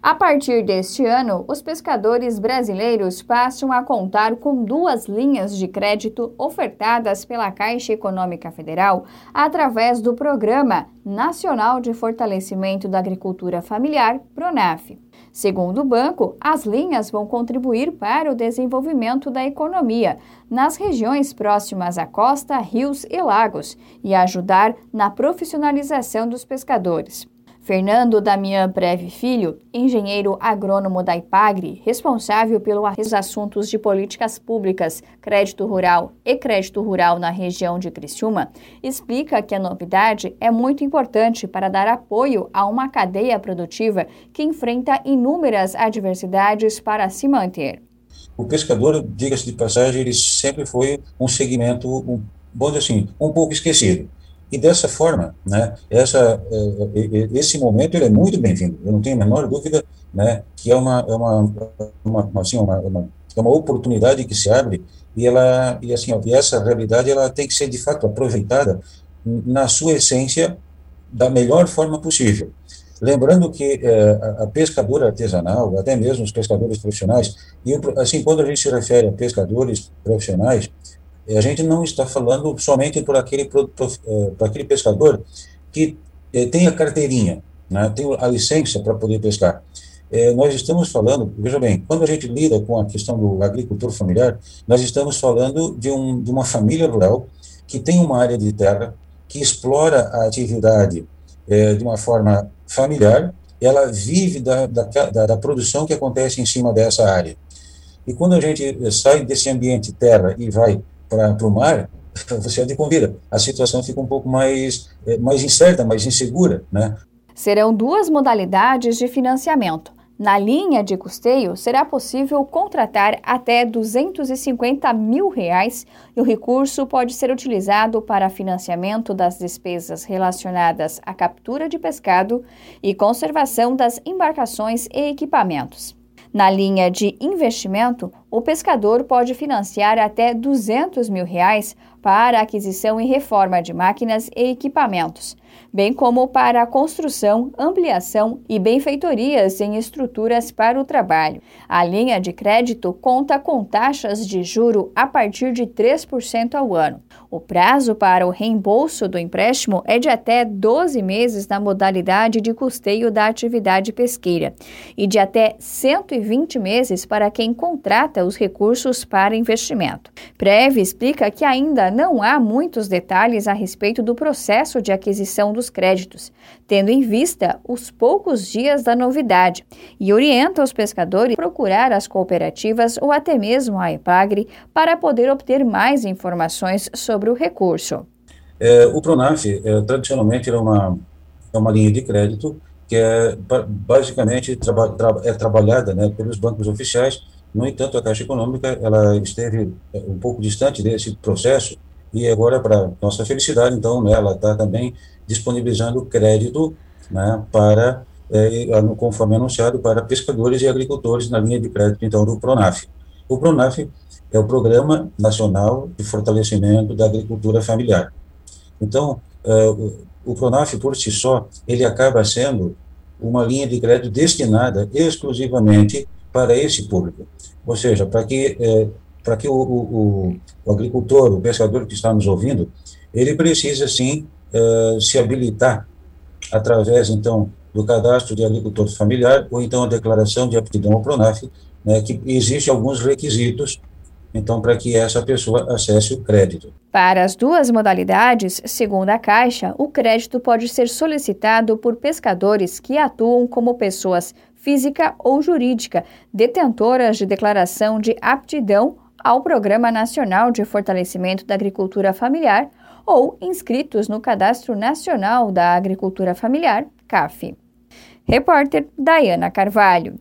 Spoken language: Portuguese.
A partir deste ano, os pescadores brasileiros passam a contar com duas linhas de crédito ofertadas pela Caixa Econômica Federal através do Programa Nacional de Fortalecimento da Agricultura Familiar, PRONAF. Segundo o banco, as linhas vão contribuir para o desenvolvimento da economia nas regiões próximas à costa, rios e lagos e ajudar na profissionalização dos pescadores. Fernando Damian Preve Filho, engenheiro agrônomo da IPAGRE, responsável pelos assuntos de políticas públicas, crédito rural e crédito rural na região de Criciúma, explica que a novidade é muito importante para dar apoio a uma cadeia produtiva que enfrenta inúmeras adversidades para se manter. O pescador, diga-se de passagem, ele sempre foi um segmento, um, bom assim, um pouco esquecido e dessa forma, né, essa, eh, esse momento ele é muito bem-vindo. Eu não tenho a menor dúvida, né, que é uma, é uma, uma, assim, uma, uma, é uma oportunidade que se abre e ela e assim, essa realidade ela tem que ser de fato aproveitada na sua essência da melhor forma possível. Lembrando que eh, a pescadora artesanal, até mesmo os pescadores profissionais, e assim quando a gente se refere a pescadores profissionais, a gente não está falando somente por aquele, por, eh, por aquele pescador que eh, tem a carteirinha, né, tem a licença para poder pescar. Eh, nós estamos falando, veja bem, quando a gente lida com a questão do agricultor familiar, nós estamos falando de, um, de uma família rural que tem uma área de terra, que explora a atividade de uma forma familiar, ela vive da, da, da, da produção que acontece em cima dessa área. E quando a gente sai desse ambiente terra e vai para o mar, você é de convida. A situação fica um pouco mais, eh, mais incerta, mais insegura, né? Serão duas modalidades de financiamento. Na linha de custeio, será possível contratar até 250 mil reais e o recurso pode ser utilizado para financiamento das despesas relacionadas à captura de pescado e conservação das embarcações e equipamentos. Na linha de investimento, o pescador pode financiar até 200 mil reais para aquisição e reforma de máquinas e equipamentos, bem como para a construção, ampliação e benfeitorias em estruturas para o trabalho. A linha de crédito conta com taxas de juro a partir de 3% ao ano. O prazo para o reembolso do empréstimo é de até 12 meses na modalidade de custeio da atividade pesqueira e de até 120 meses para quem contrata os recursos para investimento. Preve explica que ainda não há muitos detalhes a respeito do processo de aquisição dos créditos, tendo em vista os poucos dias da novidade, e orienta os pescadores a procurar as cooperativas ou até mesmo a EPAGRE para poder obter mais informações sobre o recurso. É, o Pronaf, é, tradicionalmente, é uma, é uma linha de crédito que é basicamente traba, tra, é trabalhada né, pelos bancos oficiais. No entanto, a Caixa Econômica ela esteve é, um pouco distante desse processo e agora, para nossa felicidade, então, né, ela está também disponibilizando crédito né, para, é, conforme anunciado, para pescadores e agricultores na linha de crédito, então, do Pronaf. O Pronaf é o Programa Nacional de Fortalecimento da Agricultura Familiar. Então, uh, o Pronaf, por si só, ele acaba sendo uma linha de crédito destinada exclusivamente para esse público. Ou seja, para que, eh, para que o, o, o, agricultor, o pescador que está nos ouvindo, ele precisa, sim, eh, se habilitar através, então, do cadastro de agricultor familiar ou então a declaração de aptidão ao Pronaf, né, que existe alguns requisitos então, para que essa pessoa acesse o crédito. Para as duas modalidades, segundo a Caixa, o crédito pode ser solicitado por pescadores que atuam como pessoas física ou jurídica, detentoras de declaração de aptidão ao Programa Nacional de Fortalecimento da Agricultura Familiar ou inscritos no Cadastro Nacional da Agricultura Familiar, CAF. Repórter Dayana Carvalho.